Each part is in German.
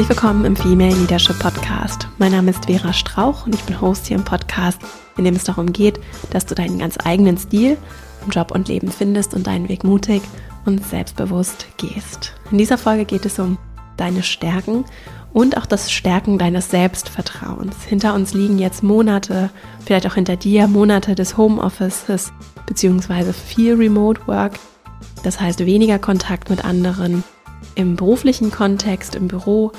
Herzlich willkommen im Female Leadership Podcast. Mein Name ist Vera Strauch und ich bin Host hier im Podcast, in dem es darum geht, dass du deinen ganz eigenen Stil im Job und Leben findest und deinen Weg mutig und selbstbewusst gehst. In dieser Folge geht es um deine Stärken und auch das Stärken deines Selbstvertrauens. Hinter uns liegen jetzt Monate, vielleicht auch hinter dir Monate des Homeoffices beziehungsweise viel Remote Work. Das heißt weniger Kontakt mit anderen im beruflichen Kontext, im Büro,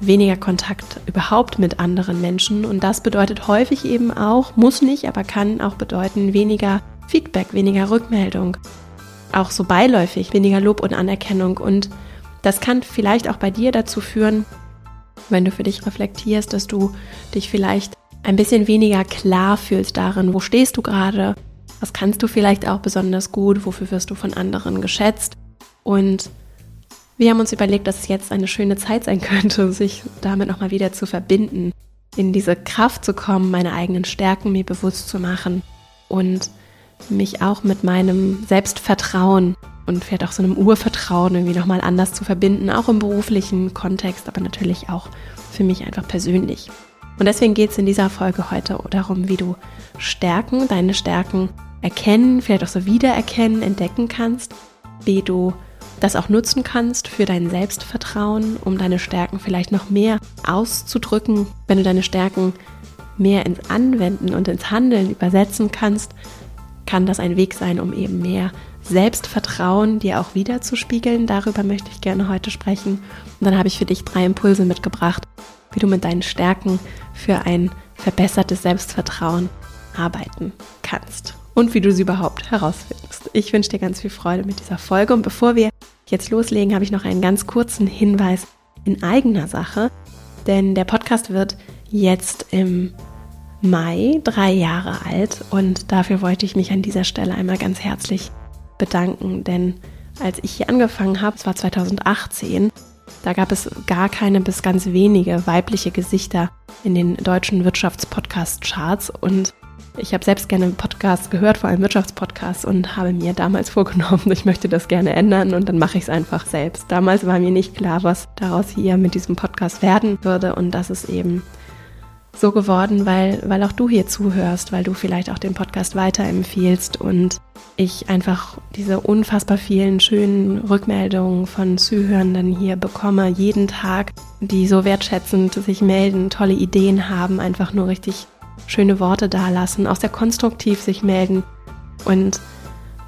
weniger Kontakt überhaupt mit anderen Menschen. Und das bedeutet häufig eben auch, muss nicht, aber kann auch bedeuten, weniger Feedback, weniger Rückmeldung. Auch so beiläufig, weniger Lob und Anerkennung. Und das kann vielleicht auch bei dir dazu führen, wenn du für dich reflektierst, dass du dich vielleicht ein bisschen weniger klar fühlst darin, wo stehst du gerade, was kannst du vielleicht auch besonders gut, wofür wirst du von anderen geschätzt. Und wir haben uns überlegt, dass es jetzt eine schöne Zeit sein könnte, sich damit nochmal wieder zu verbinden, in diese Kraft zu kommen, meine eigenen Stärken mir bewusst zu machen und mich auch mit meinem Selbstvertrauen und vielleicht auch so einem Urvertrauen irgendwie nochmal anders zu verbinden, auch im beruflichen Kontext, aber natürlich auch für mich einfach persönlich. Und deswegen geht es in dieser Folge heute darum, wie du Stärken, deine Stärken erkennen, vielleicht auch so wiedererkennen, entdecken kannst, wie du das auch nutzen kannst für dein Selbstvertrauen, um deine Stärken vielleicht noch mehr auszudrücken, wenn du deine Stärken mehr ins Anwenden und ins Handeln übersetzen kannst, kann das ein Weg sein, um eben mehr Selbstvertrauen dir auch wiederzuspiegeln. Darüber möchte ich gerne heute sprechen. Und dann habe ich für dich drei Impulse mitgebracht, wie du mit deinen Stärken für ein verbessertes Selbstvertrauen arbeiten kannst und wie du sie überhaupt herausfindest. Ich wünsche dir ganz viel Freude mit dieser Folge. Und bevor wir jetzt loslegen, habe ich noch einen ganz kurzen Hinweis in eigener Sache, denn der Podcast wird jetzt im Mai drei Jahre alt. Und dafür wollte ich mich an dieser Stelle einmal ganz herzlich bedanken, denn als ich hier angefangen habe, es war 2018, da gab es gar keine bis ganz wenige weibliche Gesichter in den deutschen Wirtschaftspodcast-Charts. Und ich habe selbst gerne Podcasts gehört, vor allem Wirtschaftspodcasts und habe mir damals vorgenommen, ich möchte das gerne ändern und dann mache ich es einfach selbst. Damals war mir nicht klar, was daraus hier mit diesem Podcast werden würde und das ist eben so geworden, weil, weil auch du hier zuhörst, weil du vielleicht auch den Podcast weiterempfiehlst und ich einfach diese unfassbar vielen schönen Rückmeldungen von Zuhörenden hier bekomme, jeden Tag, die so wertschätzend sich melden, tolle Ideen haben, einfach nur richtig schöne Worte dalassen, auch sehr konstruktiv sich melden. Und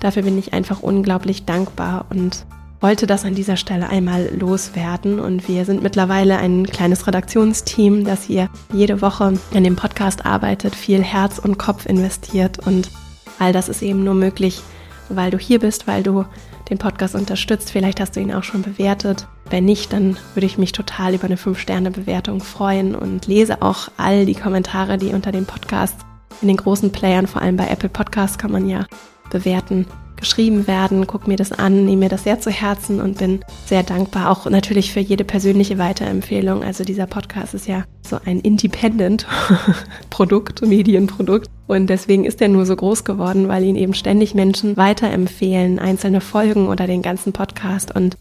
dafür bin ich einfach unglaublich dankbar und wollte das an dieser Stelle einmal loswerden. Und wir sind mittlerweile ein kleines Redaktionsteam, das hier jede Woche an dem Podcast arbeitet, viel Herz und Kopf investiert. Und all das ist eben nur möglich, weil du hier bist, weil du den Podcast unterstützt. Vielleicht hast du ihn auch schon bewertet. Wenn nicht, dann würde ich mich total über eine 5-Sterne-Bewertung freuen und lese auch all die Kommentare, die unter dem Podcast in den großen Playern, vor allem bei Apple Podcasts, kann man ja bewerten geschrieben werden, guck mir das an, nehme mir das sehr zu Herzen und bin sehr dankbar. Auch natürlich für jede persönliche Weiterempfehlung. Also dieser Podcast ist ja so ein Independent-Produkt, Medienprodukt. Und deswegen ist er nur so groß geworden, weil ihn eben ständig Menschen weiterempfehlen, einzelne Folgen oder den ganzen Podcast. Und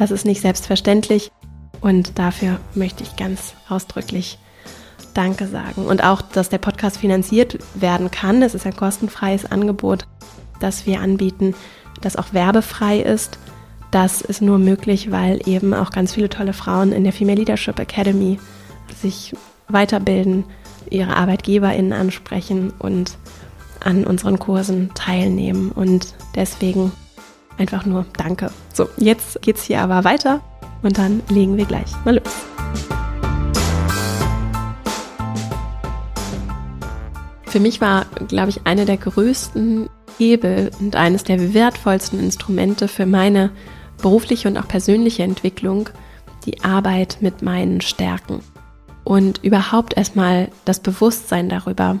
das ist nicht selbstverständlich. Und dafür möchte ich ganz ausdrücklich Danke sagen. Und auch, dass der Podcast finanziert werden kann. Es ist ein kostenfreies Angebot das wir anbieten, das auch werbefrei ist. Das ist nur möglich, weil eben auch ganz viele tolle Frauen in der Female Leadership Academy sich weiterbilden, ihre ArbeitgeberInnen ansprechen und an unseren Kursen teilnehmen. Und deswegen einfach nur Danke. So, jetzt geht's hier aber weiter und dann legen wir gleich mal los. Für mich war, glaube ich, eine der größten Hebel und eines der wertvollsten Instrumente für meine berufliche und auch persönliche Entwicklung die Arbeit mit meinen Stärken und überhaupt erstmal das Bewusstsein darüber,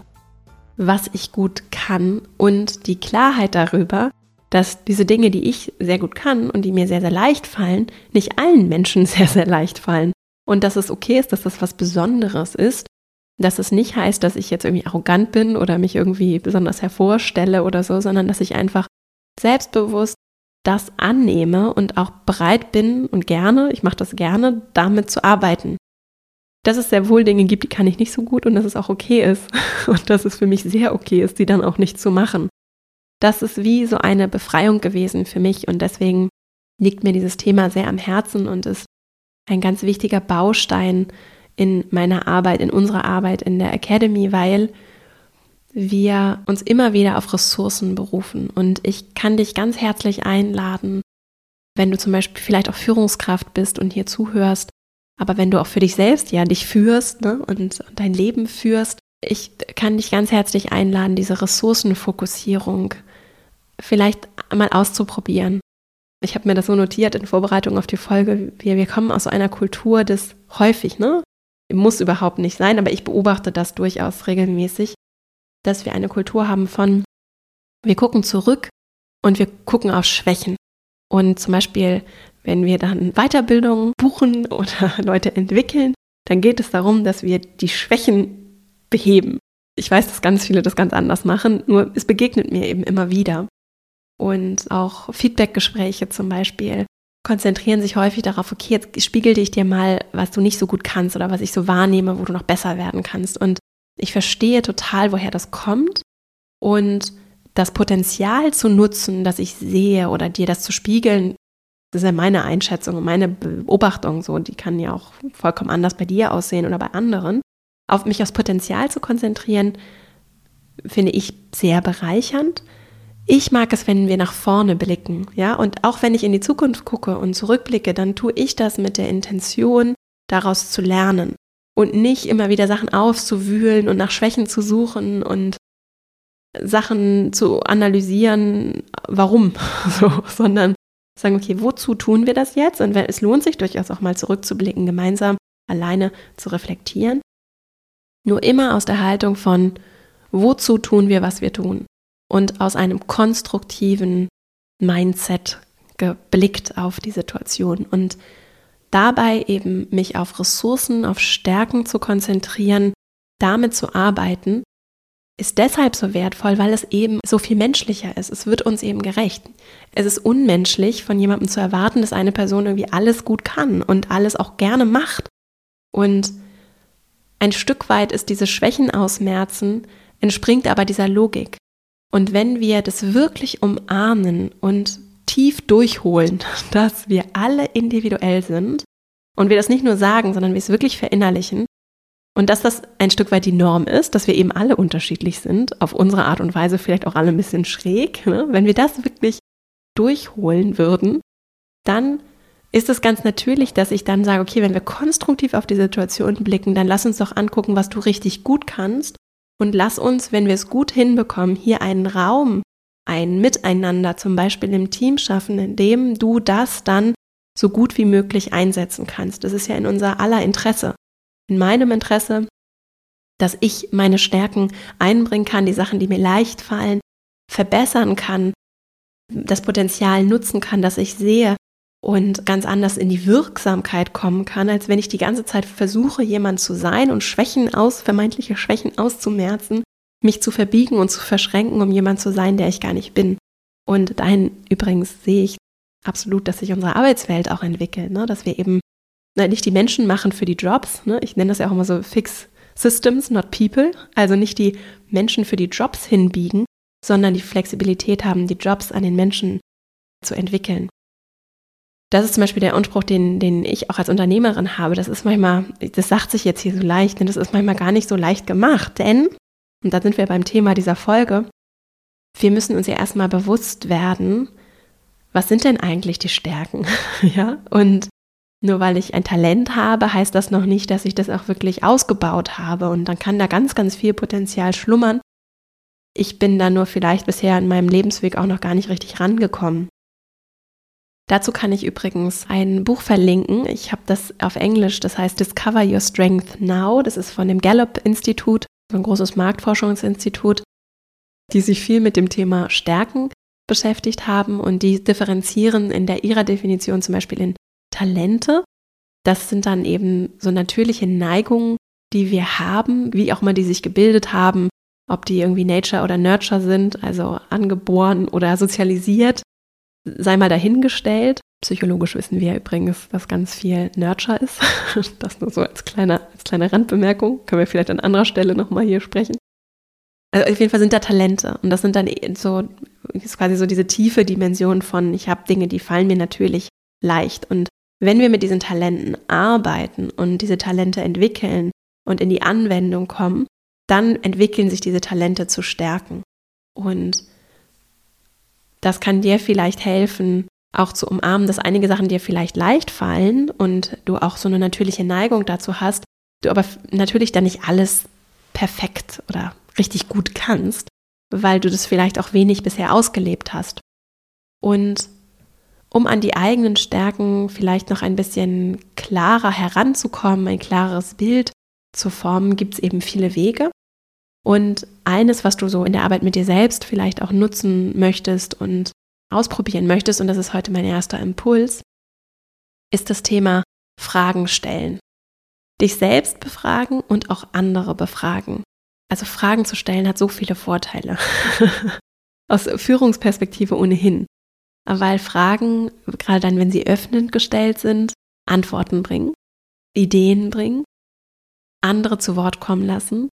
was ich gut kann und die Klarheit darüber, dass diese Dinge, die ich sehr gut kann und die mir sehr, sehr leicht fallen, nicht allen Menschen sehr, sehr leicht fallen. Und dass es okay ist, dass das was Besonderes ist dass es nicht heißt, dass ich jetzt irgendwie arrogant bin oder mich irgendwie besonders hervorstelle oder so, sondern dass ich einfach selbstbewusst das annehme und auch bereit bin und gerne, ich mache das gerne, damit zu arbeiten. dass es sehr wohl Dinge gibt, die kann ich nicht so gut und dass es auch okay ist und dass es für mich sehr okay ist, die dann auch nicht zu machen. Das ist wie so eine Befreiung gewesen für mich und deswegen liegt mir dieses Thema sehr am Herzen und ist ein ganz wichtiger Baustein in meiner Arbeit, in unserer Arbeit in der Academy, weil wir uns immer wieder auf Ressourcen berufen. Und ich kann dich ganz herzlich einladen, wenn du zum Beispiel vielleicht auch Führungskraft bist und hier zuhörst, aber wenn du auch für dich selbst ja dich führst ne, und dein Leben führst, ich kann dich ganz herzlich einladen, diese Ressourcenfokussierung vielleicht mal auszuprobieren. Ich habe mir das so notiert in Vorbereitung auf die Folge. Wir, wir kommen aus einer Kultur des häufig, ne? Muss überhaupt nicht sein, aber ich beobachte das durchaus regelmäßig, dass wir eine Kultur haben von, wir gucken zurück und wir gucken auf Schwächen. Und zum Beispiel, wenn wir dann Weiterbildung buchen oder Leute entwickeln, dann geht es darum, dass wir die Schwächen beheben. Ich weiß, dass ganz viele das ganz anders machen, nur es begegnet mir eben immer wieder. Und auch Feedbackgespräche zum Beispiel konzentrieren sich häufig darauf, okay, jetzt spiegelte ich dir mal, was du nicht so gut kannst oder was ich so wahrnehme, wo du noch besser werden kannst. Und ich verstehe total, woher das kommt und das Potenzial zu nutzen, das ich sehe oder dir das zu spiegeln, das ist ja meine Einschätzung und meine Beobachtung so, die kann ja auch vollkommen anders bei dir aussehen oder bei anderen. Auf mich aufs Potenzial zu konzentrieren, finde ich sehr bereichernd. Ich mag es, wenn wir nach vorne blicken, ja, und auch wenn ich in die Zukunft gucke und zurückblicke, dann tue ich das mit der Intention, daraus zu lernen und nicht immer wieder Sachen aufzuwühlen und nach Schwächen zu suchen und Sachen zu analysieren, warum, so, sondern sagen, okay, wozu tun wir das jetzt? Und es lohnt sich durchaus auch mal zurückzublicken, gemeinsam alleine zu reflektieren. Nur immer aus der Haltung von, wozu tun wir, was wir tun? Und aus einem konstruktiven Mindset geblickt auf die Situation. Und dabei eben mich auf Ressourcen, auf Stärken zu konzentrieren, damit zu arbeiten, ist deshalb so wertvoll, weil es eben so viel menschlicher ist. Es wird uns eben gerecht. Es ist unmenschlich, von jemandem zu erwarten, dass eine Person irgendwie alles gut kann und alles auch gerne macht. Und ein Stück weit ist diese Schwächen ausmerzen, entspringt aber dieser Logik. Und wenn wir das wirklich umarmen und tief durchholen, dass wir alle individuell sind und wir das nicht nur sagen, sondern wir es wirklich verinnerlichen und dass das ein Stück weit die Norm ist, dass wir eben alle unterschiedlich sind, auf unsere Art und Weise vielleicht auch alle ein bisschen schräg, ne? wenn wir das wirklich durchholen würden, dann ist es ganz natürlich, dass ich dann sage, okay, wenn wir konstruktiv auf die Situation blicken, dann lass uns doch angucken, was du richtig gut kannst und lass uns, wenn wir es gut hinbekommen, hier einen Raum ein Miteinander zum Beispiel im Team schaffen, in dem du das dann so gut wie möglich einsetzen kannst. Das ist ja in unser aller Interesse. In meinem Interesse, dass ich meine Stärken einbringen kann, die Sachen, die mir leicht fallen, verbessern kann, das Potenzial nutzen kann, das ich sehe und ganz anders in die Wirksamkeit kommen kann, als wenn ich die ganze Zeit versuche, jemand zu sein und Schwächen aus, vermeintliche Schwächen auszumerzen mich zu verbiegen und zu verschränken, um jemand zu sein, der ich gar nicht bin. Und dahin übrigens sehe ich absolut, dass sich unsere Arbeitswelt auch entwickelt, ne? dass wir eben ne, nicht die Menschen machen für die Jobs, ne? ich nenne das ja auch immer so Fix Systems, not People, also nicht die Menschen für die Jobs hinbiegen, sondern die Flexibilität haben, die Jobs an den Menschen zu entwickeln. Das ist zum Beispiel der Anspruch, den, den ich auch als Unternehmerin habe. Das ist manchmal, das sagt sich jetzt hier so leicht, denn das ist manchmal gar nicht so leicht gemacht, denn und da sind wir beim Thema dieser Folge. Wir müssen uns ja erstmal bewusst werden, was sind denn eigentlich die Stärken? ja, und nur weil ich ein Talent habe, heißt das noch nicht, dass ich das auch wirklich ausgebaut habe. Und dann kann da ganz, ganz viel Potenzial schlummern. Ich bin da nur vielleicht bisher in meinem Lebensweg auch noch gar nicht richtig rangekommen. Dazu kann ich übrigens ein Buch verlinken. Ich habe das auf Englisch, das heißt Discover Your Strength Now. Das ist von dem Gallup Institut ein großes Marktforschungsinstitut, die sich viel mit dem Thema Stärken beschäftigt haben und die differenzieren in der ihrer Definition zum Beispiel in Talente. Das sind dann eben so natürliche Neigungen, die wir haben, wie auch immer die sich gebildet haben, ob die irgendwie Nature oder Nurture sind, also angeboren oder sozialisiert. Sei mal dahingestellt. Psychologisch wissen wir übrigens, dass ganz viel Nurture ist. Das nur so als kleine, als kleine Randbemerkung. Können wir vielleicht an anderer Stelle nochmal hier sprechen. Also auf jeden Fall sind da Talente. Und das sind dann so, ist quasi so diese tiefe Dimension von, ich habe Dinge, die fallen mir natürlich leicht. Und wenn wir mit diesen Talenten arbeiten und diese Talente entwickeln und in die Anwendung kommen, dann entwickeln sich diese Talente zu Stärken. Und das kann dir vielleicht helfen, auch zu umarmen, dass einige Sachen dir vielleicht leicht fallen und du auch so eine natürliche Neigung dazu hast, du aber natürlich dann nicht alles perfekt oder richtig gut kannst, weil du das vielleicht auch wenig bisher ausgelebt hast. Und um an die eigenen Stärken vielleicht noch ein bisschen klarer heranzukommen, ein klares Bild zu formen, gibt es eben viele Wege. Und eines, was du so in der Arbeit mit dir selbst vielleicht auch nutzen möchtest und ausprobieren möchtest, und das ist heute mein erster Impuls, ist das Thema Fragen stellen. Dich selbst befragen und auch andere befragen. Also Fragen zu stellen hat so viele Vorteile. Aus Führungsperspektive ohnehin. Weil Fragen, gerade dann, wenn sie öffnend gestellt sind, Antworten bringen, Ideen bringen, andere zu Wort kommen lassen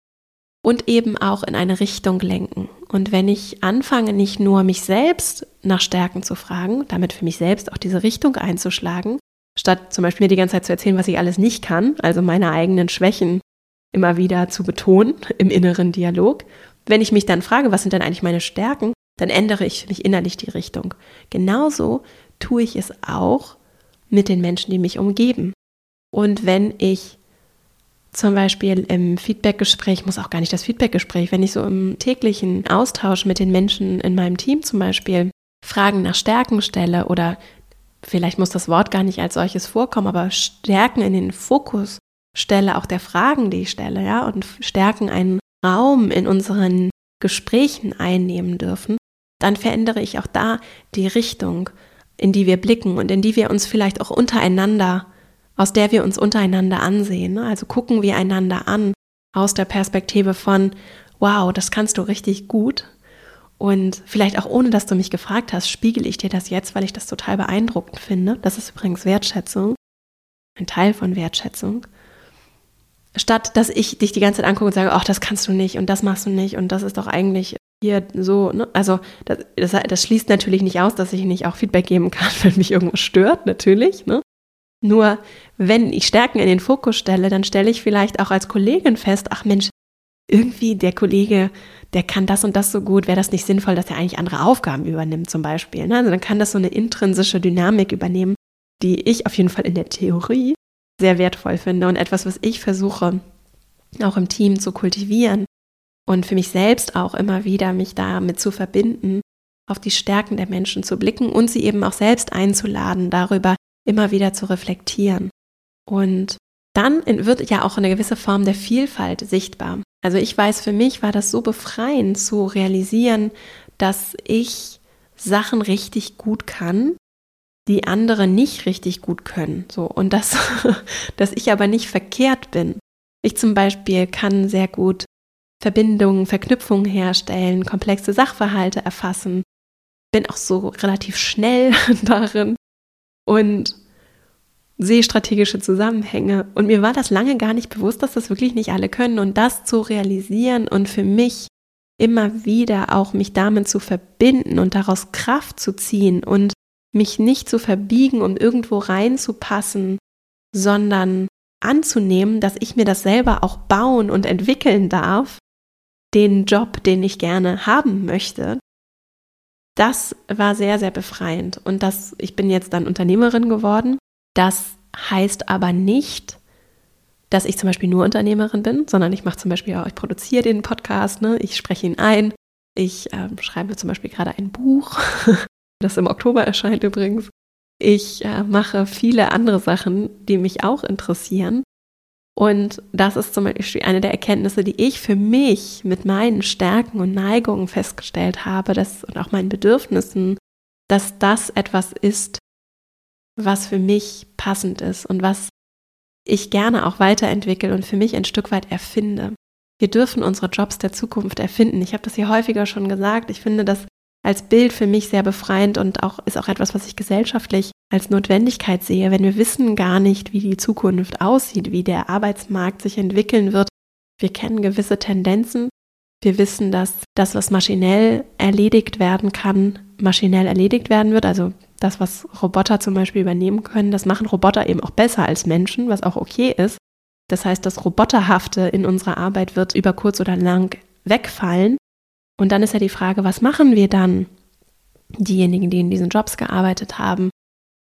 und eben auch in eine Richtung lenken. Und wenn ich anfange, nicht nur mich selbst nach Stärken zu fragen, damit für mich selbst auch diese Richtung einzuschlagen, statt zum Beispiel mir die ganze Zeit zu erzählen, was ich alles nicht kann, also meine eigenen Schwächen immer wieder zu betonen im inneren Dialog. Wenn ich mich dann frage, was sind denn eigentlich meine Stärken, dann ändere ich mich innerlich die Richtung. Genauso tue ich es auch mit den Menschen, die mich umgeben. Und wenn ich zum Beispiel im Feedbackgespräch, muss auch gar nicht das Feedbackgespräch, wenn ich so im täglichen Austausch mit den Menschen in meinem Team zum Beispiel Fragen nach Stärken stelle oder vielleicht muss das Wort gar nicht als solches vorkommen, aber Stärken in den Fokus stelle, auch der Fragen, die ich stelle, ja, und Stärken einen Raum in unseren Gesprächen einnehmen dürfen, dann verändere ich auch da die Richtung, in die wir blicken und in die wir uns vielleicht auch untereinander, aus der wir uns untereinander ansehen. Ne? Also gucken wir einander an aus der Perspektive von, wow, das kannst du richtig gut. Und vielleicht auch ohne, dass du mich gefragt hast, spiegel ich dir das jetzt, weil ich das total beeindruckend finde. Das ist übrigens Wertschätzung, ein Teil von Wertschätzung statt dass ich dich die ganze Zeit angucke und sage, ach, das kannst du nicht und das machst du nicht und das ist doch eigentlich hier so, ne? Also das, das, das schließt natürlich nicht aus, dass ich nicht auch Feedback geben kann, wenn mich irgendwas stört, natürlich, ne? Nur wenn ich Stärken in den Fokus stelle, dann stelle ich vielleicht auch als Kollegin fest, ach Mensch, irgendwie der Kollege, der kann das und das so gut, wäre das nicht sinnvoll, dass er eigentlich andere Aufgaben übernimmt zum Beispiel. Ne? Also dann kann das so eine intrinsische Dynamik übernehmen, die ich auf jeden Fall in der Theorie sehr wertvoll finde und etwas, was ich versuche auch im Team zu kultivieren und für mich selbst auch immer wieder mich damit zu verbinden, auf die Stärken der Menschen zu blicken und sie eben auch selbst einzuladen, darüber immer wieder zu reflektieren. Und dann wird ja auch eine gewisse Form der Vielfalt sichtbar. Also ich weiß, für mich war das so befreiend zu realisieren, dass ich Sachen richtig gut kann die andere nicht richtig gut können. So, und das, dass ich aber nicht verkehrt bin. Ich zum Beispiel kann sehr gut Verbindungen, Verknüpfungen herstellen, komplexe Sachverhalte erfassen, bin auch so relativ schnell darin und sehe strategische Zusammenhänge. Und mir war das lange gar nicht bewusst, dass das wirklich nicht alle können. Und das zu realisieren und für mich immer wieder auch mich damit zu verbinden und daraus Kraft zu ziehen und mich nicht zu verbiegen, um irgendwo reinzupassen, sondern anzunehmen, dass ich mir das selber auch bauen und entwickeln darf, den Job, den ich gerne haben möchte. Das war sehr, sehr befreiend. Und das, ich bin jetzt dann Unternehmerin geworden. Das heißt aber nicht, dass ich zum Beispiel nur Unternehmerin bin, sondern ich mache zum Beispiel auch, ich produziere den Podcast, ne? ich spreche ihn ein, ich äh, schreibe zum Beispiel gerade ein Buch, das im Oktober erscheint übrigens. Ich äh, mache viele andere Sachen, die mich auch interessieren. Und das ist zum Beispiel eine der Erkenntnisse, die ich für mich mit meinen Stärken und Neigungen festgestellt habe, dass, und auch meinen Bedürfnissen, dass das etwas ist, was für mich passend ist und was ich gerne auch weiterentwickle und für mich ein Stück weit erfinde. Wir dürfen unsere Jobs der Zukunft erfinden. Ich habe das hier häufiger schon gesagt. Ich finde, dass als Bild für mich sehr befreiend und auch ist auch etwas, was ich gesellschaftlich als Notwendigkeit sehe, wenn wir wissen gar nicht, wie die Zukunft aussieht, wie der Arbeitsmarkt sich entwickeln wird. Wir kennen gewisse Tendenzen. Wir wissen, dass das, was maschinell erledigt werden kann, maschinell erledigt werden wird. Also das, was Roboter zum Beispiel übernehmen können, das machen Roboter eben auch besser als Menschen, was auch okay ist. Das heißt, das Roboterhafte in unserer Arbeit wird über kurz oder lang wegfallen. Und dann ist ja die Frage, was machen wir dann? Diejenigen, die in diesen Jobs gearbeitet haben,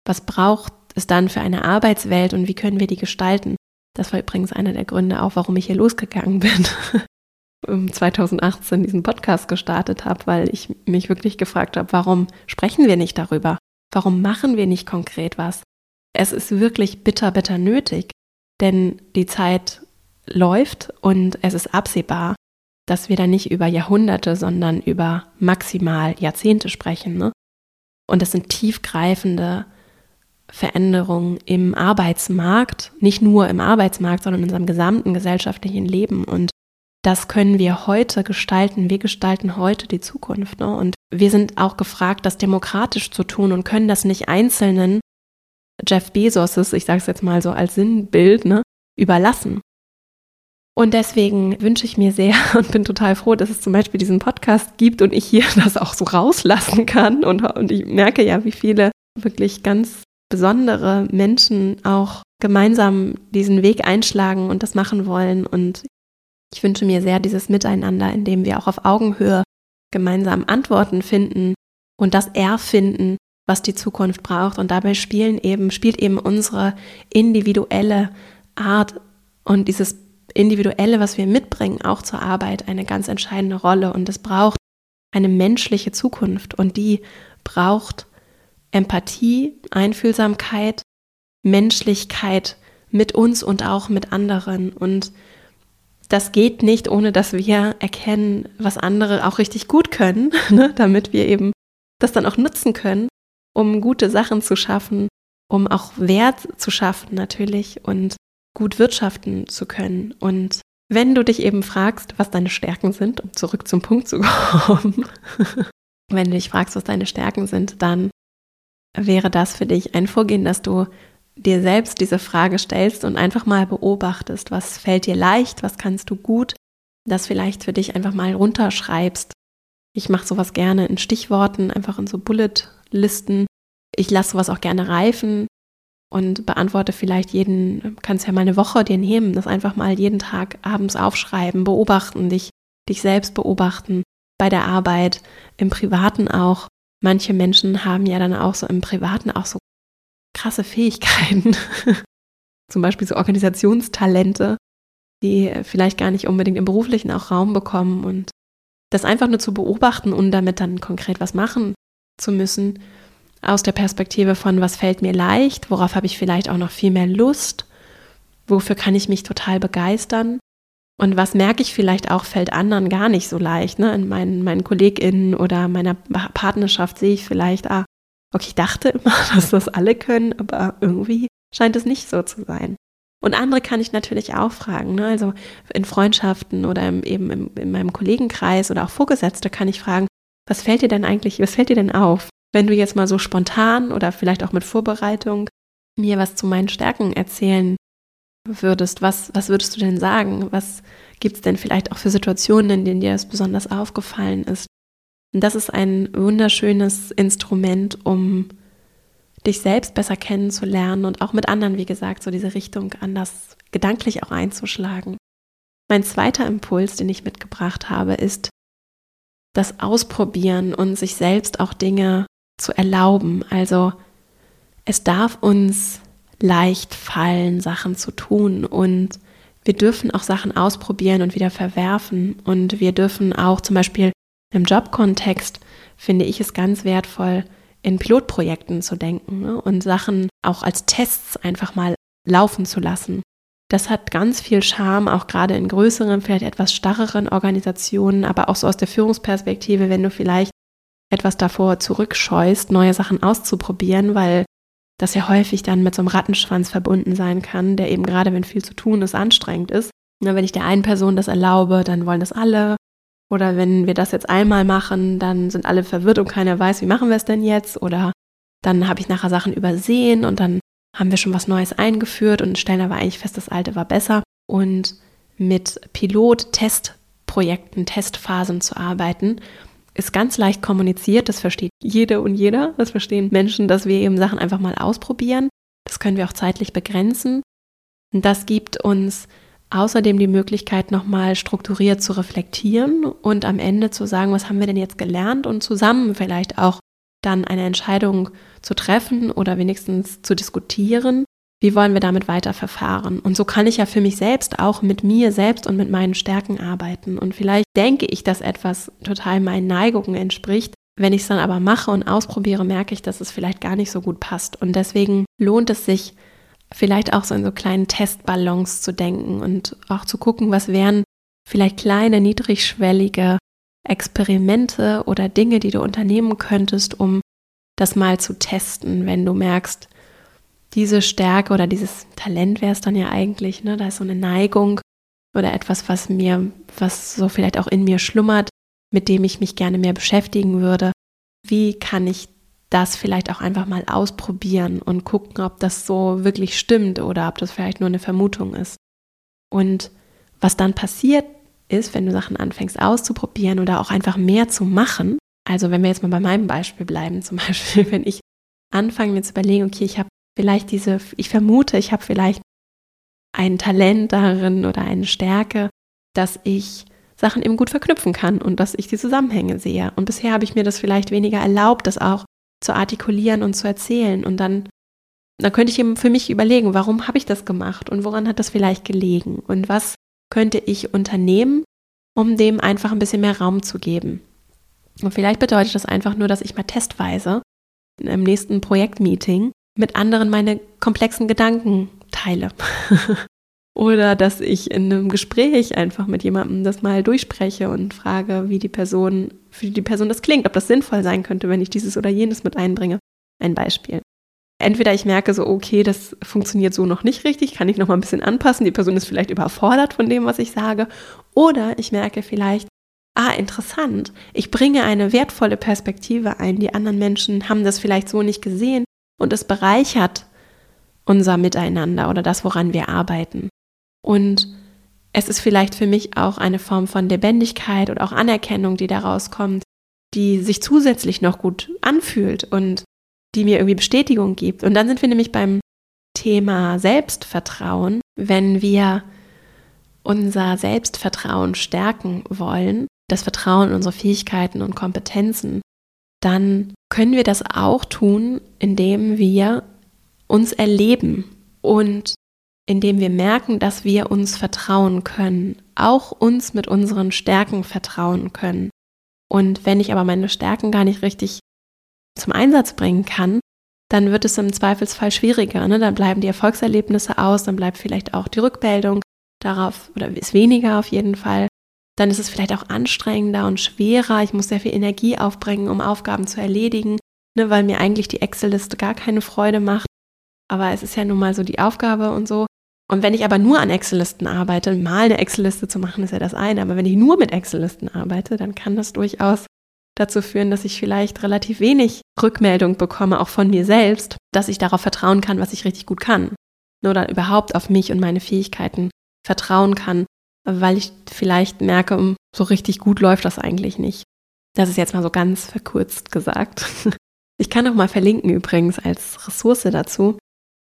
was braucht es dann für eine Arbeitswelt und wie können wir die gestalten? Das war übrigens einer der Gründe auch, warum ich hier losgegangen bin. um 2018 diesen Podcast gestartet habe, weil ich mich wirklich gefragt habe, warum sprechen wir nicht darüber? Warum machen wir nicht konkret was? Es ist wirklich bitter, bitter nötig, denn die Zeit läuft und es ist absehbar, dass wir da nicht über Jahrhunderte, sondern über maximal Jahrzehnte sprechen. Ne? Und das sind tiefgreifende Veränderungen im Arbeitsmarkt, nicht nur im Arbeitsmarkt, sondern in unserem gesamten gesellschaftlichen Leben. Und das können wir heute gestalten. Wir gestalten heute die Zukunft. Ne? Und wir sind auch gefragt, das demokratisch zu tun und können das nicht einzelnen Jeff Bezos, ich sage es jetzt mal so als Sinnbild, ne, überlassen. Und deswegen wünsche ich mir sehr und bin total froh, dass es zum Beispiel diesen Podcast gibt und ich hier das auch so rauslassen kann. Und, und ich merke ja, wie viele wirklich ganz besondere Menschen auch gemeinsam diesen Weg einschlagen und das machen wollen. Und ich wünsche mir sehr dieses Miteinander, in dem wir auch auf Augenhöhe gemeinsam Antworten finden und das erfinden, was die Zukunft braucht. Und dabei spielen eben, spielt eben unsere individuelle Art und dieses individuelle, was wir mitbringen, auch zur Arbeit, eine ganz entscheidende Rolle. Und es braucht eine menschliche Zukunft und die braucht Empathie, Einfühlsamkeit, Menschlichkeit mit uns und auch mit anderen. Und das geht nicht, ohne dass wir erkennen, was andere auch richtig gut können, ne? damit wir eben das dann auch nutzen können, um gute Sachen zu schaffen, um auch Wert zu schaffen natürlich und gut wirtschaften zu können. Und wenn du dich eben fragst, was deine Stärken sind, um zurück zum Punkt zu kommen, wenn du dich fragst, was deine Stärken sind, dann wäre das für dich ein Vorgehen, dass du dir selbst diese Frage stellst und einfach mal beobachtest, was fällt dir leicht, was kannst du gut, das vielleicht für dich einfach mal runterschreibst. Ich mache sowas gerne in Stichworten, einfach in so Bullet-Listen. Ich lasse sowas auch gerne reifen und beantworte vielleicht jeden, kannst ja mal eine Woche dir nehmen, das einfach mal jeden Tag abends aufschreiben, beobachten, dich, dich selbst beobachten, bei der Arbeit, im Privaten auch. Manche Menschen haben ja dann auch so im Privaten auch so krasse Fähigkeiten, zum Beispiel so Organisationstalente, die vielleicht gar nicht unbedingt im beruflichen auch Raum bekommen. Und das einfach nur zu beobachten und damit dann konkret was machen zu müssen, aus der Perspektive von, was fällt mir leicht, worauf habe ich vielleicht auch noch viel mehr Lust, wofür kann ich mich total begeistern und was merke ich vielleicht auch, fällt anderen gar nicht so leicht. Ne? In meinen, meinen KollegInnen oder meiner Partnerschaft sehe ich vielleicht, ah, okay, ich dachte immer, dass das alle können, aber irgendwie scheint es nicht so zu sein. Und andere kann ich natürlich auch fragen. Ne? Also in Freundschaften oder im, eben im, in meinem Kollegenkreis oder auch Vorgesetzte kann ich fragen, was fällt dir denn eigentlich, was fällt dir denn auf? Wenn du jetzt mal so spontan oder vielleicht auch mit Vorbereitung mir was zu meinen Stärken erzählen würdest, was, was würdest du denn sagen? Was gibt es denn vielleicht auch für Situationen, in denen dir das besonders aufgefallen ist? Und das ist ein wunderschönes Instrument, um dich selbst besser kennenzulernen und auch mit anderen, wie gesagt, so diese Richtung anders gedanklich auch einzuschlagen. Mein zweiter Impuls, den ich mitgebracht habe, ist das Ausprobieren und sich selbst auch Dinge zu erlauben. Also es darf uns leicht fallen, Sachen zu tun. Und wir dürfen auch Sachen ausprobieren und wieder verwerfen. Und wir dürfen auch zum Beispiel im Jobkontext, finde ich es ganz wertvoll, in Pilotprojekten zu denken ne? und Sachen auch als Tests einfach mal laufen zu lassen. Das hat ganz viel Charme, auch gerade in größeren, vielleicht etwas starreren Organisationen, aber auch so aus der Führungsperspektive, wenn du vielleicht etwas davor zurückscheust, neue Sachen auszuprobieren, weil das ja häufig dann mit so einem Rattenschwanz verbunden sein kann, der eben gerade, wenn viel zu tun ist, anstrengend ist. Na, wenn ich der einen Person das erlaube, dann wollen das alle. Oder wenn wir das jetzt einmal machen, dann sind alle verwirrt und keiner weiß, wie machen wir es denn jetzt? Oder dann habe ich nachher Sachen übersehen und dann haben wir schon was Neues eingeführt und stellen aber eigentlich fest, das alte war besser. Und mit Pilot-Testprojekten, Testphasen zu arbeiten, ist ganz leicht kommuniziert. Das versteht jede und jeder. Das verstehen Menschen, dass wir eben Sachen einfach mal ausprobieren. Das können wir auch zeitlich begrenzen. Und das gibt uns außerdem die Möglichkeit, nochmal strukturiert zu reflektieren und am Ende zu sagen, was haben wir denn jetzt gelernt und zusammen vielleicht auch dann eine Entscheidung zu treffen oder wenigstens zu diskutieren, wie wollen wir damit weiter verfahren. Und so kann ich ja für mich selbst auch mit mir selbst und mit meinen Stärken arbeiten. Und vielleicht denke ich, dass etwas total meinen Neigungen entspricht. Wenn ich es dann aber mache und ausprobiere, merke ich, dass es vielleicht gar nicht so gut passt. Und deswegen lohnt es sich, vielleicht auch so in so kleinen Testballons zu denken und auch zu gucken, was wären vielleicht kleine, niedrigschwellige Experimente oder Dinge, die du unternehmen könntest, um das mal zu testen, wenn du merkst, diese Stärke oder dieses Talent wäre es dann ja eigentlich, ne? Da ist so eine Neigung oder etwas, was mir, was so vielleicht auch in mir schlummert, mit dem ich mich gerne mehr beschäftigen würde. Wie kann ich das vielleicht auch einfach mal ausprobieren und gucken, ob das so wirklich stimmt oder ob das vielleicht nur eine Vermutung ist. Und was dann passiert ist, wenn du Sachen anfängst auszuprobieren oder auch einfach mehr zu machen, also wenn wir jetzt mal bei meinem Beispiel bleiben, zum Beispiel, wenn ich anfange mir zu überlegen, okay, ich habe vielleicht diese, ich vermute, ich habe vielleicht ein Talent darin oder eine Stärke, dass ich Sachen eben gut verknüpfen kann und dass ich die Zusammenhänge sehe. Und bisher habe ich mir das vielleicht weniger erlaubt, das auch zu artikulieren und zu erzählen. Und dann, dann könnte ich eben für mich überlegen, warum habe ich das gemacht und woran hat das vielleicht gelegen und was könnte ich unternehmen, um dem einfach ein bisschen mehr Raum zu geben. Und vielleicht bedeutet das einfach nur, dass ich mal testweise im nächsten Projektmeeting mit anderen meine komplexen Gedanken teile. Oder dass ich in einem Gespräch einfach mit jemandem das mal durchspreche und frage, wie die Person, für die Person das klingt, ob das sinnvoll sein könnte, wenn ich dieses oder jenes mit einbringe. Ein Beispiel. Entweder ich merke so, okay, das funktioniert so noch nicht richtig, kann ich noch mal ein bisschen anpassen, die Person ist vielleicht überfordert von dem, was ich sage. Oder ich merke vielleicht, ah, interessant, ich bringe eine wertvolle Perspektive ein, die anderen Menschen haben das vielleicht so nicht gesehen und es bereichert unser Miteinander oder das, woran wir arbeiten. Und es ist vielleicht für mich auch eine Form von Lebendigkeit oder auch Anerkennung, die daraus kommt, die sich zusätzlich noch gut anfühlt und die mir irgendwie Bestätigung gibt. Und dann sind wir nämlich beim Thema Selbstvertrauen. Wenn wir unser Selbstvertrauen stärken wollen, das Vertrauen in unsere Fähigkeiten und Kompetenzen, dann können wir das auch tun, indem wir uns erleben und indem wir merken, dass wir uns vertrauen können, auch uns mit unseren Stärken vertrauen können. Und wenn ich aber meine Stärken gar nicht richtig zum Einsatz bringen kann, dann wird es im Zweifelsfall schwieriger. Ne? Dann bleiben die Erfolgserlebnisse aus, dann bleibt vielleicht auch die Rückmeldung darauf oder ist weniger auf jeden Fall. Dann ist es vielleicht auch anstrengender und schwerer. Ich muss sehr viel Energie aufbringen, um Aufgaben zu erledigen, ne? weil mir eigentlich die Excel-Liste gar keine Freude macht. Aber es ist ja nun mal so die Aufgabe und so. Und wenn ich aber nur an Excel-Listen arbeite, mal eine Excel-Liste zu machen, ist ja das eine. Aber wenn ich nur mit Excel-Listen arbeite, dann kann das durchaus dazu führen, dass ich vielleicht relativ wenig Rückmeldung bekomme, auch von mir selbst, dass ich darauf vertrauen kann, was ich richtig gut kann. Oder überhaupt auf mich und meine Fähigkeiten vertrauen kann, weil ich vielleicht merke, so richtig gut läuft das eigentlich nicht. Das ist jetzt mal so ganz verkürzt gesagt. Ich kann auch mal verlinken übrigens als Ressource dazu.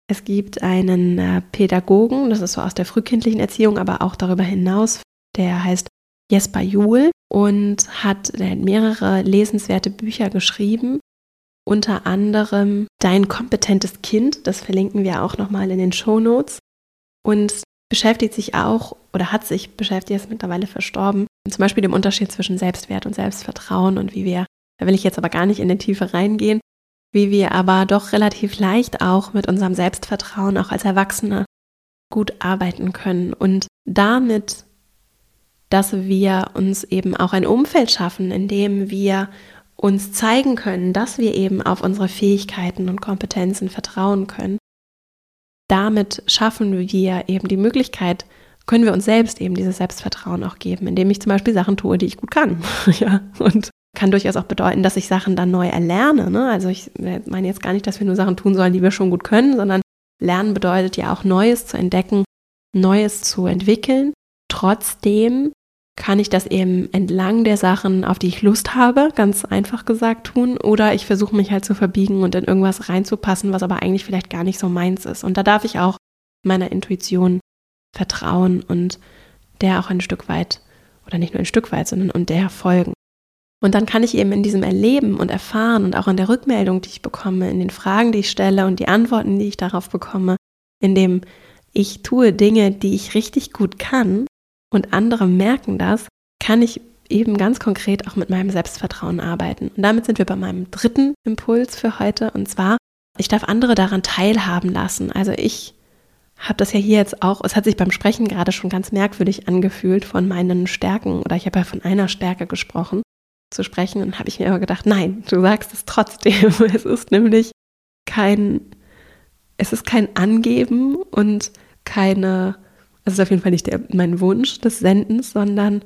Es gibt einen äh, Pädagogen, das ist so aus der frühkindlichen Erziehung, aber auch darüber hinaus, der heißt Jesper Juhl und hat, mehrere lesenswerte Bücher geschrieben, unter anderem Dein kompetentes Kind, das verlinken wir auch nochmal in den Show Notes und beschäftigt sich auch oder hat sich beschäftigt, ist mittlerweile verstorben, zum Beispiel dem Unterschied zwischen Selbstwert und Selbstvertrauen und wie wir, da will ich jetzt aber gar nicht in die Tiefe reingehen, wie wir aber doch relativ leicht auch mit unserem Selbstvertrauen auch als Erwachsene gut arbeiten können und damit, dass wir uns eben auch ein Umfeld schaffen, in dem wir uns zeigen können, dass wir eben auf unsere Fähigkeiten und Kompetenzen vertrauen können. Damit schaffen wir eben die Möglichkeit, können wir uns selbst eben dieses Selbstvertrauen auch geben, indem ich zum Beispiel Sachen tue, die ich gut kann. ja, und kann durchaus auch bedeuten, dass ich Sachen dann neu erlerne. Ne? Also ich meine jetzt gar nicht, dass wir nur Sachen tun sollen, die wir schon gut können, sondern Lernen bedeutet ja auch Neues zu entdecken, Neues zu entwickeln. Trotzdem kann ich das eben entlang der Sachen, auf die ich Lust habe, ganz einfach gesagt tun, oder ich versuche mich halt zu verbiegen und in irgendwas reinzupassen, was aber eigentlich vielleicht gar nicht so meins ist. Und da darf ich auch meiner Intuition vertrauen und der auch ein Stück weit, oder nicht nur ein Stück weit, sondern und der folgen. Und dann kann ich eben in diesem Erleben und Erfahren und auch in der Rückmeldung, die ich bekomme, in den Fragen, die ich stelle und die Antworten, die ich darauf bekomme, in dem ich tue Dinge, die ich richtig gut kann und andere merken das, kann ich eben ganz konkret auch mit meinem Selbstvertrauen arbeiten. Und damit sind wir bei meinem dritten Impuls für heute und zwar, ich darf andere daran teilhaben lassen. Also ich habe das ja hier jetzt auch, es hat sich beim Sprechen gerade schon ganz merkwürdig angefühlt von meinen Stärken oder ich habe ja von einer Stärke gesprochen zu sprechen und habe ich mir immer gedacht, nein, du sagst es trotzdem. Es ist nämlich kein, es ist kein Angeben und keine, es ist auf jeden Fall nicht der, mein Wunsch des Sendens, sondern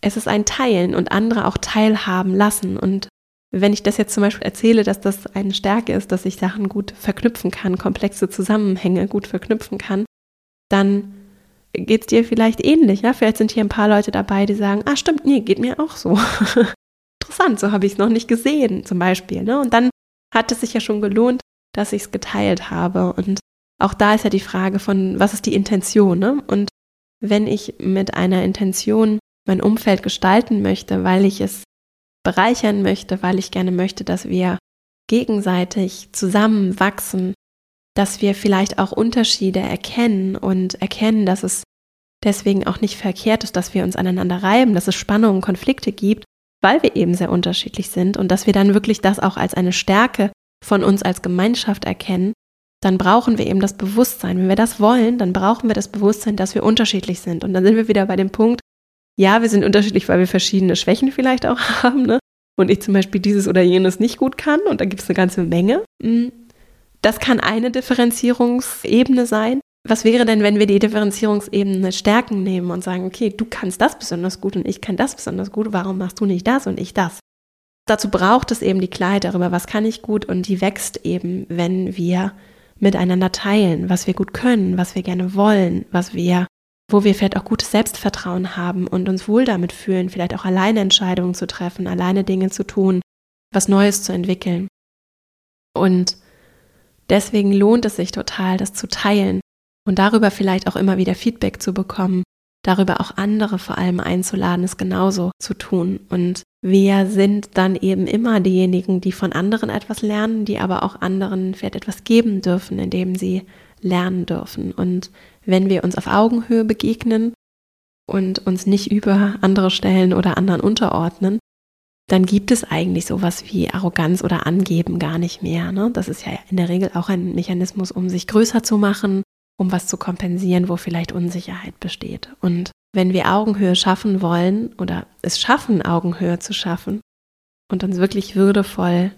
es ist ein Teilen und andere auch teilhaben lassen. Und wenn ich das jetzt zum Beispiel erzähle, dass das eine Stärke ist, dass ich Sachen gut verknüpfen kann, komplexe Zusammenhänge gut verknüpfen kann, dann geht es dir vielleicht ähnlich. Ja? Vielleicht sind hier ein paar Leute dabei, die sagen, ah stimmt, nee, geht mir auch so. Interessant, so habe ich es noch nicht gesehen zum Beispiel. Ne? Und dann hat es sich ja schon gelohnt, dass ich es geteilt habe. Und auch da ist ja die Frage von, was ist die Intention? Ne? Und wenn ich mit einer Intention mein Umfeld gestalten möchte, weil ich es bereichern möchte, weil ich gerne möchte, dass wir gegenseitig zusammenwachsen, dass wir vielleicht auch Unterschiede erkennen und erkennen, dass es deswegen auch nicht verkehrt ist, dass wir uns aneinander reiben, dass es Spannungen, Konflikte gibt, weil wir eben sehr unterschiedlich sind und dass wir dann wirklich das auch als eine Stärke von uns als Gemeinschaft erkennen, dann brauchen wir eben das Bewusstsein. Wenn wir das wollen, dann brauchen wir das Bewusstsein, dass wir unterschiedlich sind. Und dann sind wir wieder bei dem Punkt, ja, wir sind unterschiedlich, weil wir verschiedene Schwächen vielleicht auch haben, ne? Und ich zum Beispiel dieses oder jenes nicht gut kann und da gibt es eine ganze Menge. Mm. Das kann eine Differenzierungsebene sein. Was wäre denn, wenn wir die Differenzierungsebene Stärken nehmen und sagen, okay, du kannst das besonders gut und ich kann das besonders gut, warum machst du nicht das und ich das? Dazu braucht es eben die Klarheit darüber, was kann ich gut und die wächst eben, wenn wir miteinander teilen, was wir gut können, was wir gerne wollen, was wir, wo wir vielleicht auch gutes Selbstvertrauen haben und uns wohl damit fühlen, vielleicht auch alleine Entscheidungen zu treffen, alleine Dinge zu tun, was Neues zu entwickeln. Und Deswegen lohnt es sich total, das zu teilen und darüber vielleicht auch immer wieder Feedback zu bekommen, darüber auch andere vor allem einzuladen, es genauso zu tun. Und wir sind dann eben immer diejenigen, die von anderen etwas lernen, die aber auch anderen vielleicht etwas geben dürfen, indem sie lernen dürfen. Und wenn wir uns auf Augenhöhe begegnen und uns nicht über andere stellen oder anderen unterordnen, dann gibt es eigentlich sowas wie Arroganz oder Angeben gar nicht mehr. Ne? Das ist ja in der Regel auch ein Mechanismus, um sich größer zu machen, um was zu kompensieren, wo vielleicht Unsicherheit besteht. Und wenn wir Augenhöhe schaffen wollen oder es schaffen, Augenhöhe zu schaffen und uns wirklich würdevoll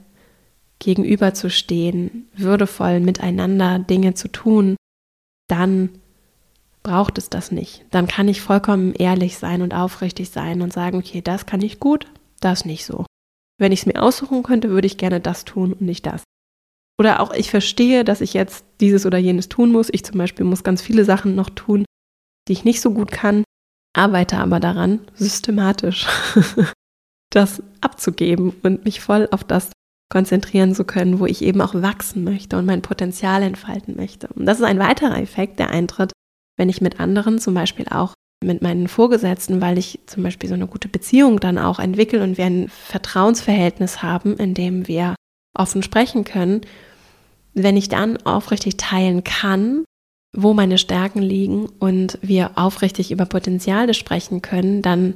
gegenüberzustehen, würdevoll miteinander Dinge zu tun, dann braucht es das nicht. Dann kann ich vollkommen ehrlich sein und aufrichtig sein und sagen, okay, das kann ich gut, das nicht so. Wenn ich es mir aussuchen könnte, würde ich gerne das tun und nicht das. Oder auch ich verstehe, dass ich jetzt dieses oder jenes tun muss. Ich zum Beispiel muss ganz viele Sachen noch tun, die ich nicht so gut kann, arbeite aber daran, systematisch das abzugeben und mich voll auf das konzentrieren zu können, wo ich eben auch wachsen möchte und mein Potenzial entfalten möchte. Und das ist ein weiterer Effekt, der eintritt, wenn ich mit anderen zum Beispiel auch mit meinen Vorgesetzten, weil ich zum Beispiel so eine gute Beziehung dann auch entwickle und wir ein Vertrauensverhältnis haben, in dem wir offen sprechen können, wenn ich dann aufrichtig teilen kann, wo meine Stärken liegen und wir aufrichtig über Potenziale sprechen können, dann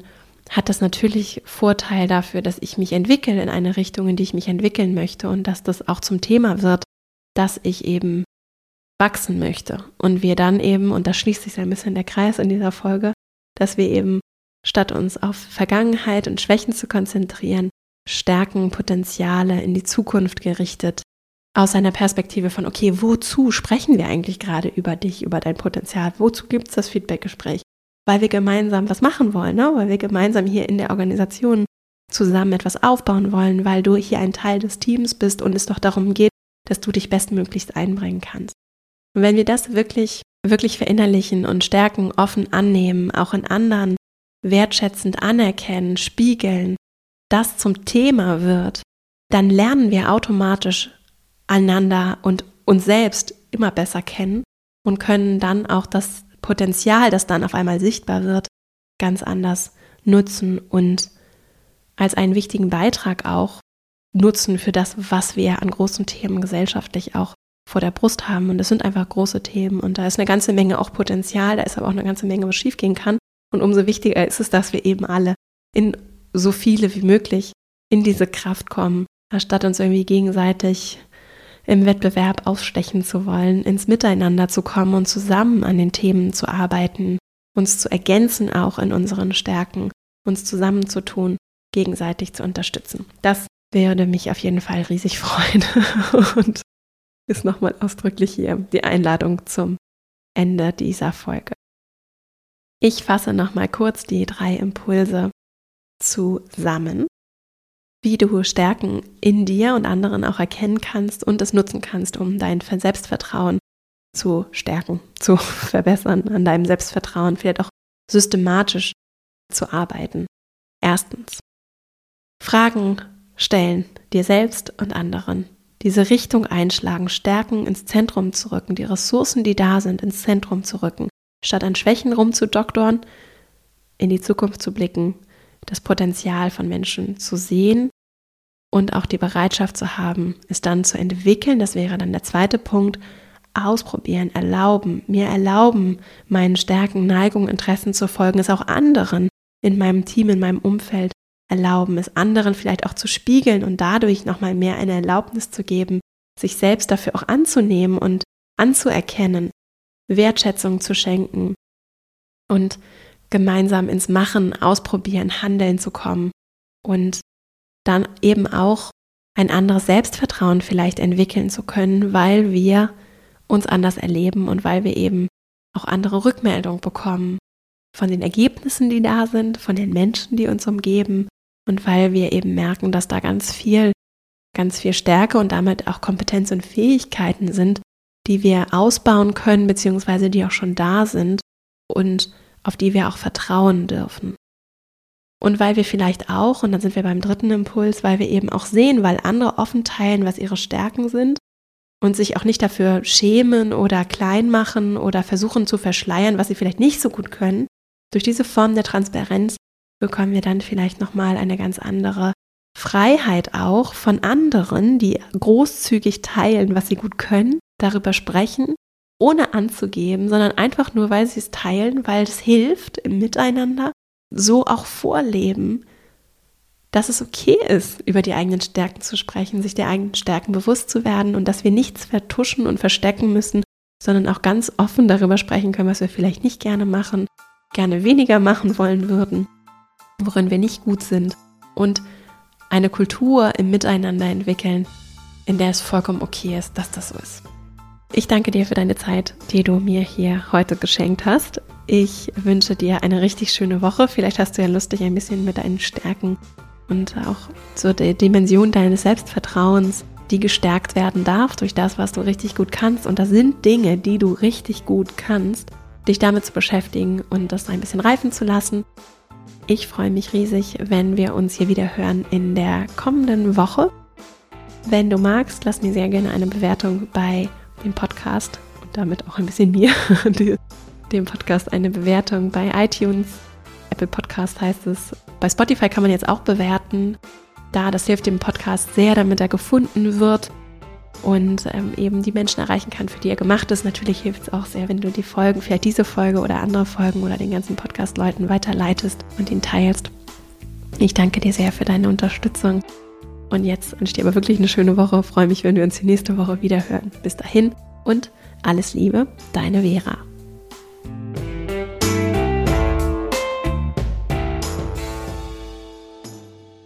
hat das natürlich Vorteil dafür, dass ich mich entwickle in eine Richtung, in die ich mich entwickeln möchte und dass das auch zum Thema wird, dass ich eben wachsen möchte. Und wir dann eben, und da schließt sich ein bisschen der Kreis in dieser Folge, dass wir eben statt uns auf Vergangenheit und Schwächen zu konzentrieren, Stärken, Potenziale in die Zukunft gerichtet aus einer Perspektive von, okay, wozu sprechen wir eigentlich gerade über dich, über dein Potenzial? Wozu gibt es das Feedbackgespräch? Weil wir gemeinsam was machen wollen, ne? weil wir gemeinsam hier in der Organisation zusammen etwas aufbauen wollen, weil du hier ein Teil des Teams bist und es doch darum geht, dass du dich bestmöglichst einbringen kannst. Und wenn wir das wirklich, wirklich verinnerlichen und stärken, offen annehmen, auch in anderen wertschätzend anerkennen, spiegeln, das zum Thema wird, dann lernen wir automatisch einander und uns selbst immer besser kennen und können dann auch das Potenzial, das dann auf einmal sichtbar wird, ganz anders nutzen und als einen wichtigen Beitrag auch nutzen für das, was wir an großen Themen gesellschaftlich auch vor der Brust haben. Und es sind einfach große Themen und da ist eine ganze Menge auch Potenzial, da ist aber auch eine ganze Menge, was schiefgehen kann. Und umso wichtiger ist es, dass wir eben alle in so viele wie möglich in diese Kraft kommen, anstatt uns irgendwie gegenseitig im Wettbewerb ausstechen zu wollen, ins Miteinander zu kommen und zusammen an den Themen zu arbeiten, uns zu ergänzen auch in unseren Stärken, uns zusammenzutun, gegenseitig zu unterstützen. Das würde mich auf jeden Fall riesig freuen und ist nochmal ausdrücklich hier die Einladung zum Ende dieser Folge. Ich fasse nochmal kurz die drei Impulse zusammen wie du Stärken in dir und anderen auch erkennen kannst und es nutzen kannst, um dein Selbstvertrauen zu stärken, zu verbessern, an deinem Selbstvertrauen vielleicht auch systematisch zu arbeiten. Erstens, Fragen stellen dir selbst und anderen. Diese Richtung einschlagen, Stärken ins Zentrum zu rücken, die Ressourcen, die da sind, ins Zentrum zu rücken. Statt an Schwächen rumzudoktoren, in die Zukunft zu blicken, das Potenzial von Menschen zu sehen und auch die Bereitschaft zu haben, es dann zu entwickeln. Das wäre dann der zweite Punkt. Ausprobieren, erlauben, mir erlauben, meinen Stärken, Neigungen, Interessen zu folgen, es auch anderen in meinem Team, in meinem Umfeld erlauben, es anderen vielleicht auch zu spiegeln und dadurch nochmal mehr eine Erlaubnis zu geben, sich selbst dafür auch anzunehmen und anzuerkennen, Wertschätzung zu schenken und gemeinsam ins Machen, Ausprobieren, Handeln zu kommen und dann eben auch ein anderes Selbstvertrauen vielleicht entwickeln zu können, weil wir uns anders erleben und weil wir eben auch andere Rückmeldungen bekommen von den Ergebnissen, die da sind, von den Menschen, die uns umgeben und weil wir eben merken, dass da ganz viel, ganz viel Stärke und damit auch Kompetenz und Fähigkeiten sind, die wir ausbauen können, beziehungsweise die auch schon da sind und auf die wir auch vertrauen dürfen. Und weil wir vielleicht auch, und dann sind wir beim dritten Impuls, weil wir eben auch sehen, weil andere offen teilen, was ihre Stärken sind und sich auch nicht dafür schämen oder klein machen oder versuchen zu verschleiern, was sie vielleicht nicht so gut können. Durch diese Form der Transparenz bekommen wir dann vielleicht nochmal eine ganz andere Freiheit auch von anderen, die großzügig teilen, was sie gut können, darüber sprechen, ohne anzugeben, sondern einfach nur, weil sie es teilen, weil es hilft im Miteinander so auch vorleben, dass es okay ist, über die eigenen Stärken zu sprechen, sich der eigenen Stärken bewusst zu werden und dass wir nichts vertuschen und verstecken müssen, sondern auch ganz offen darüber sprechen können, was wir vielleicht nicht gerne machen, gerne weniger machen wollen würden, worin wir nicht gut sind und eine Kultur im Miteinander entwickeln, in der es vollkommen okay ist, dass das so ist. Ich danke dir für deine Zeit, die du mir hier heute geschenkt hast. Ich wünsche dir eine richtig schöne Woche. Vielleicht hast du ja Lust, dich ein bisschen mit deinen Stärken und auch zur Dimension deines Selbstvertrauens, die gestärkt werden darf durch das, was du richtig gut kannst. Und das sind Dinge, die du richtig gut kannst, dich damit zu beschäftigen und das ein bisschen reifen zu lassen. Ich freue mich riesig, wenn wir uns hier wieder hören in der kommenden Woche. Wenn du magst, lass mir sehr gerne eine Bewertung bei dem Podcast und damit auch ein bisschen mir, dem Podcast eine Bewertung bei iTunes. Apple Podcast heißt es. Bei Spotify kann man jetzt auch bewerten. Da, das hilft dem Podcast sehr, damit er gefunden wird und ähm, eben die Menschen erreichen kann, für die er gemacht ist. Natürlich hilft es auch sehr, wenn du die Folgen, vielleicht diese Folge oder andere Folgen oder den ganzen Podcast Leuten weiterleitest und ihn teilst. Ich danke dir sehr für deine Unterstützung. Und jetzt wünsche ich dir aber wirklich eine schöne Woche. Freue mich, wenn wir uns die nächste Woche wieder hören. Bis dahin und alles Liebe, deine Vera.